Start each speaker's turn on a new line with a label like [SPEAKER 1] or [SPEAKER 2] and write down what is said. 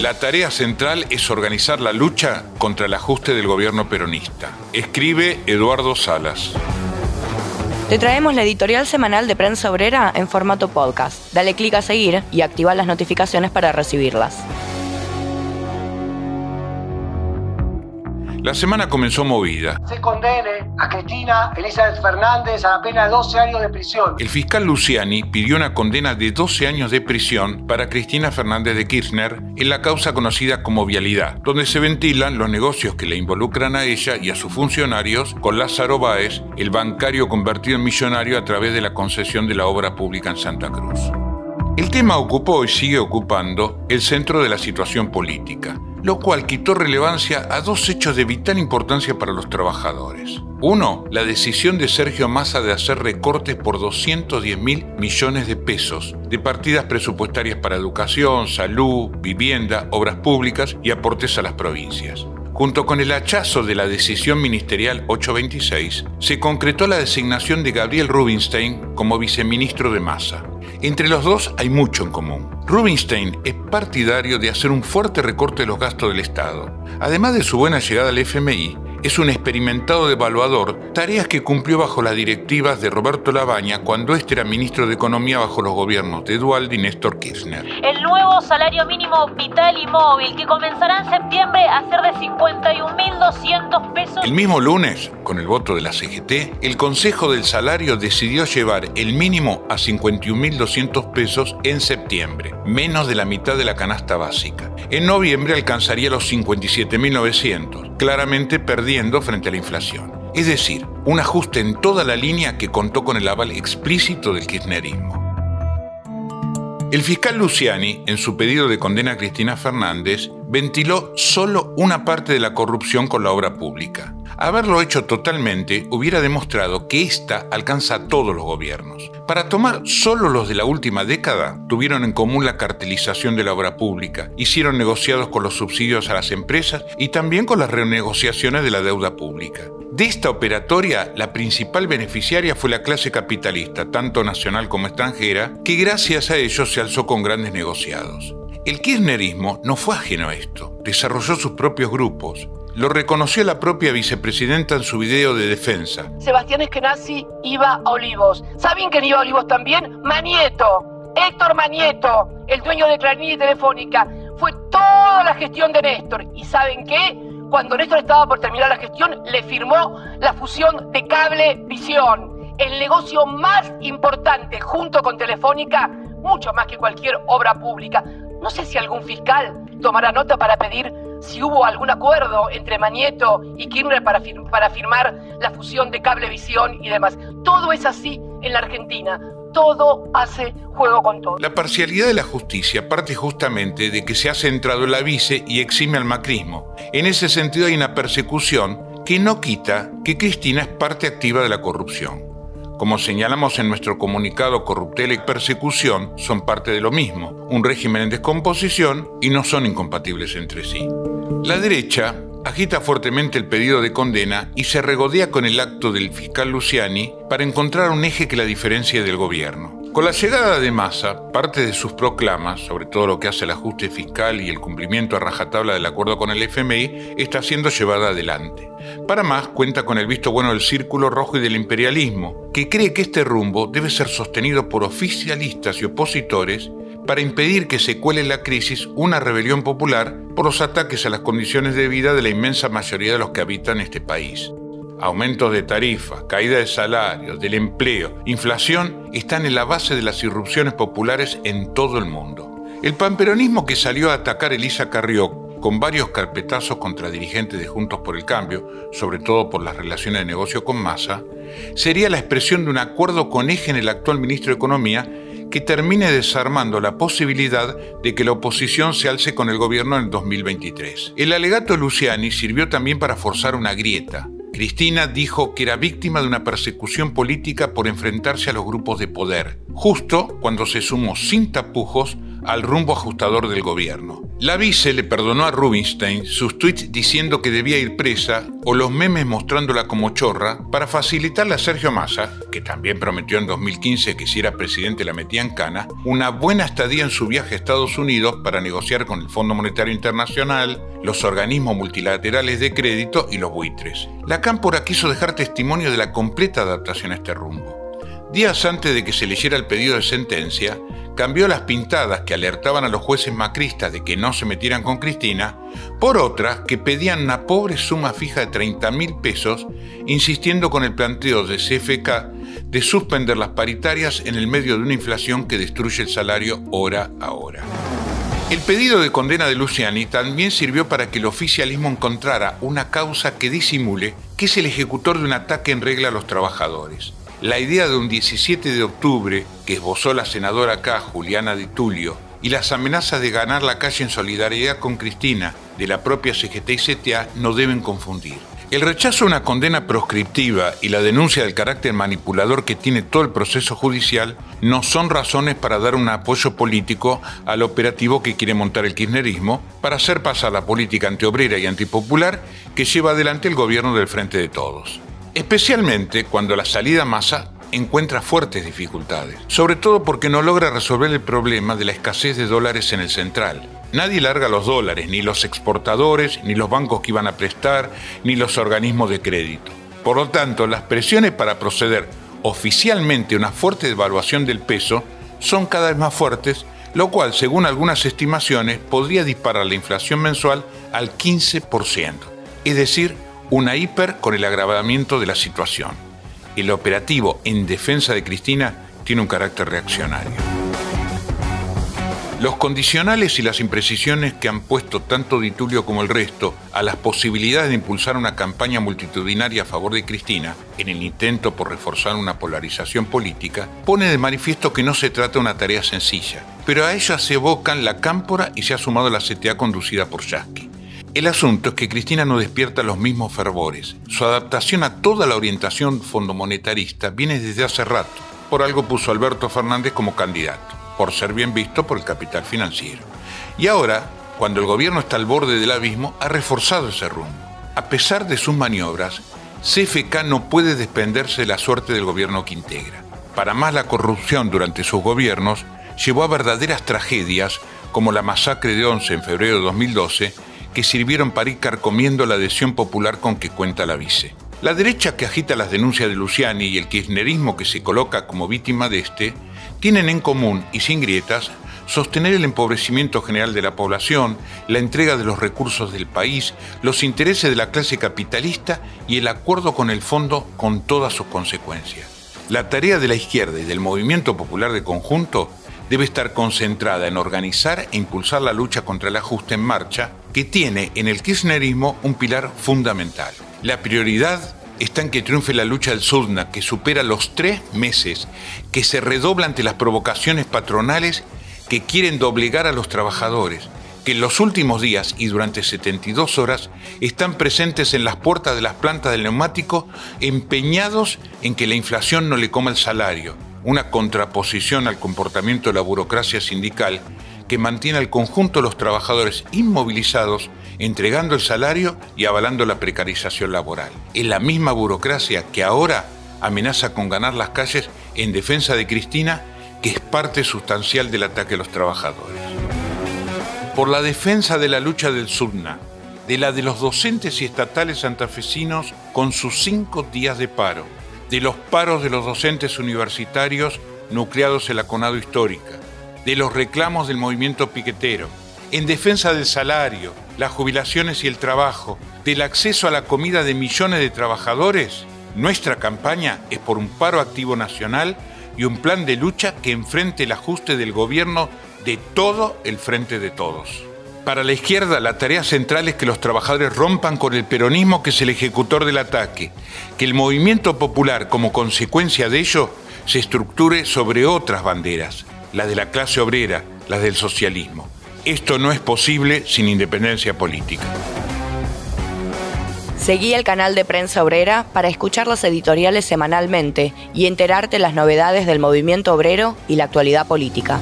[SPEAKER 1] La tarea central es organizar la lucha contra el ajuste del gobierno peronista. Escribe Eduardo Salas.
[SPEAKER 2] Te traemos la editorial semanal de Prensa Obrera en formato podcast. Dale clic a seguir y activa las notificaciones para recibirlas.
[SPEAKER 1] La semana comenzó movida.
[SPEAKER 3] Se condene a Cristina Elizabeth Fernández a la pena de 12 años de prisión.
[SPEAKER 1] El fiscal Luciani pidió una condena de 12 años de prisión para Cristina Fernández de Kirchner en la causa conocida como Vialidad, donde se ventilan los negocios que le involucran a ella y a sus funcionarios con Lázaro Báez, el bancario convertido en millonario a través de la concesión de la obra pública en Santa Cruz. El tema ocupó y sigue ocupando el centro de la situación política lo cual quitó relevancia a dos hechos de vital importancia para los trabajadores. Uno, la decisión de Sergio Massa de hacer recortes por 210 mil millones de pesos de partidas presupuestarias para educación, salud, vivienda, obras públicas y aportes a las provincias. Junto con el hachazo de la decisión ministerial 826, se concretó la designación de Gabriel Rubinstein como viceministro de Massa. Entre los dos hay mucho en común. Rubinstein es partidario de hacer un fuerte recorte de los gastos del Estado. Además de su buena llegada al FMI, es un experimentado evaluador, tareas que cumplió bajo las directivas de Roberto Labaña cuando éste era ministro de Economía bajo los gobiernos de Dualdi y Néstor Kirchner.
[SPEAKER 4] El nuevo salario mínimo vital y móvil, que comenzará en septiembre a ser de 51.200 pesos.
[SPEAKER 1] El mismo lunes, con el voto de la CGT, el Consejo del Salario decidió llevar el mínimo a 51.200 pesos en septiembre, menos de la mitad de la canasta básica. En noviembre alcanzaría los 57.900, claramente perdiendo frente a la inflación. Es decir, un ajuste en toda la línea que contó con el aval explícito del kirchnerismo. El fiscal Luciani, en su pedido de condena a Cristina Fernández, ventiló solo una parte de la corrupción con la obra pública. Haberlo hecho totalmente hubiera demostrado que ésta alcanza a todos los gobiernos. Para tomar solo los de la última década, tuvieron en común la cartelización de la obra pública, hicieron negociados con los subsidios a las empresas y también con las renegociaciones de la deuda pública. De esta operatoria, la principal beneficiaria fue la clase capitalista, tanto nacional como extranjera, que gracias a ellos se alzó con grandes negociados. El kirchnerismo no fue ajeno a esto, desarrolló sus propios grupos. Lo reconoció la propia vicepresidenta en su video de defensa.
[SPEAKER 5] Sebastián Eskenazi iba a Olivos. ¿Saben quién iba a Olivos también? Manieto. Héctor Manieto, el dueño de Clarín y Telefónica. Fue toda la gestión de Néstor. ¿Y saben qué? Cuando Néstor estaba por terminar la gestión, le firmó la fusión de Cable Visión, el negocio más importante junto con Telefónica, mucho más que cualquier obra pública. No sé si algún fiscal tomará nota para pedir si hubo algún acuerdo entre Manieto y Kirchner para, para firmar la fusión de Cablevisión y demás. Todo es así en la Argentina todo hace juego con todo.
[SPEAKER 1] La parcialidad de la justicia parte justamente de que se ha centrado en la vice y exime al macrismo. En ese sentido hay una persecución que no quita que Cristina es parte activa de la corrupción. Como señalamos en nuestro comunicado, corruptela y persecución son parte de lo mismo, un régimen en descomposición y no son incompatibles entre sí. La derecha agita fuertemente el pedido de condena y se regodea con el acto del fiscal Luciani para encontrar un eje que la diferencie del gobierno. Con la llegada de Massa, parte de sus proclamas, sobre todo lo que hace el ajuste fiscal y el cumplimiento a rajatabla del acuerdo con el FMI, está siendo llevada adelante. Para más, cuenta con el visto bueno del Círculo Rojo y del imperialismo, que cree que este rumbo debe ser sostenido por oficialistas y opositores para impedir que se cuele la crisis una rebelión popular por los ataques a las condiciones de vida de la inmensa mayoría de los que habitan este país. Aumentos de tarifas, caída de salarios, del empleo, inflación están en la base de las irrupciones populares en todo el mundo. El pamperonismo que salió a atacar Elisa Carrió con varios carpetazos contra dirigentes de Juntos por el Cambio, sobre todo por las relaciones de negocio con Massa, sería la expresión de un acuerdo con eje en el actual ministro de Economía que termine desarmando la posibilidad de que la oposición se alce con el gobierno en 2023. El alegato Luciani sirvió también para forzar una grieta. Cristina dijo que era víctima de una persecución política por enfrentarse a los grupos de poder, justo cuando se sumó sin tapujos al rumbo ajustador del gobierno. La vice le perdonó a Rubinstein sus tweets diciendo que debía ir presa o los memes mostrándola como chorra para facilitarle a Sergio Massa, que también prometió en 2015 que si era presidente la metía en cana, una buena estadía en su viaje a Estados Unidos para negociar con el Fondo Monetario Internacional, los organismos multilaterales de crédito y los buitres. La cámpora quiso dejar testimonio de la completa adaptación a este rumbo. Días antes de que se leyera el pedido de sentencia, cambió las pintadas que alertaban a los jueces macristas de que no se metieran con Cristina por otras que pedían una pobre suma fija de 30 mil pesos, insistiendo con el planteo de CFK de suspender las paritarias en el medio de una inflación que destruye el salario hora a hora. El pedido de condena de Luciani también sirvió para que el oficialismo encontrara una causa que disimule que es el ejecutor de un ataque en regla a los trabajadores. La idea de un 17 de octubre que esbozó la senadora acá, Juliana Di Tulio, y las amenazas de ganar la calle en solidaridad con Cristina de la propia CGT y CTA no deben confundir. El rechazo a una condena proscriptiva y la denuncia del carácter manipulador que tiene todo el proceso judicial no son razones para dar un apoyo político al operativo que quiere montar el kirchnerismo para hacer pasar la política antiobrera y antipopular que lleva adelante el gobierno del Frente de Todos especialmente cuando la salida masa encuentra fuertes dificultades, sobre todo porque no logra resolver el problema de la escasez de dólares en el central. Nadie larga los dólares, ni los exportadores, ni los bancos que iban a prestar, ni los organismos de crédito. Por lo tanto, las presiones para proceder oficialmente a una fuerte devaluación del peso son cada vez más fuertes, lo cual, según algunas estimaciones, podría disparar la inflación mensual al 15%, es decir, una hiper con el agravamiento de la situación. El operativo en defensa de Cristina tiene un carácter reaccionario. Los condicionales y las imprecisiones que han puesto tanto Di Tulio como el resto a las posibilidades de impulsar una campaña multitudinaria a favor de Cristina, en el intento por reforzar una polarización política, pone de manifiesto que no se trata de una tarea sencilla, pero a ella se evocan la cámpora y se ha sumado la CTA conducida por Yasky. El asunto es que Cristina no despierta los mismos fervores. Su adaptación a toda la orientación fondomonetarista viene desde hace rato. Por algo puso Alberto Fernández como candidato, por ser bien visto por el capital financiero. Y ahora, cuando el gobierno está al borde del abismo, ha reforzado ese rumbo. A pesar de sus maniobras, CFK no puede desprenderse de la suerte del gobierno que integra. Para más la corrupción durante sus gobiernos llevó a verdaderas tragedias como la masacre de 11 en febrero de 2012 que sirvieron para ir carcomiendo la adhesión popular con que cuenta la vice. La derecha que agita las denuncias de Luciani y el kirchnerismo que se coloca como víctima de este, tienen en común, y sin grietas, sostener el empobrecimiento general de la población, la entrega de los recursos del país, los intereses de la clase capitalista y el acuerdo con el fondo con todas sus consecuencias. La tarea de la izquierda y del movimiento popular de conjunto debe estar concentrada en organizar e impulsar la lucha contra el ajuste en marcha, que tiene en el kirchnerismo un pilar fundamental. La prioridad está en que triunfe la lucha del Sudna, que supera los tres meses, que se redobla ante las provocaciones patronales que quieren doblegar a los trabajadores, que en los últimos días y durante 72 horas están presentes en las puertas de las plantas del neumático empeñados en que la inflación no le coma el salario, una contraposición al comportamiento de la burocracia sindical que mantiene al conjunto de los trabajadores inmovilizados, entregando el salario y avalando la precarización laboral. Es la misma burocracia que ahora amenaza con ganar las calles en defensa de Cristina, que es parte sustancial del ataque a los trabajadores. Por la defensa de la lucha del SUDNA, de la de los docentes y estatales santafesinos con sus cinco días de paro, de los paros de los docentes universitarios nucleados en la CONADO histórica, de los reclamos del movimiento piquetero, en defensa del salario, las jubilaciones y el trabajo, del acceso a la comida de millones de trabajadores, nuestra campaña es por un paro activo nacional y un plan de lucha que enfrente el ajuste del gobierno de todo el frente de todos. Para la izquierda, la tarea central es que los trabajadores rompan con el peronismo que es el ejecutor del ataque, que el movimiento popular, como consecuencia de ello, se estructure sobre otras banderas, las de la clase obrera, las del socialismo. Esto no es posible sin independencia política.
[SPEAKER 2] Seguí el canal de Prensa Obrera para escuchar las editoriales semanalmente y enterarte las novedades del movimiento obrero y la actualidad política.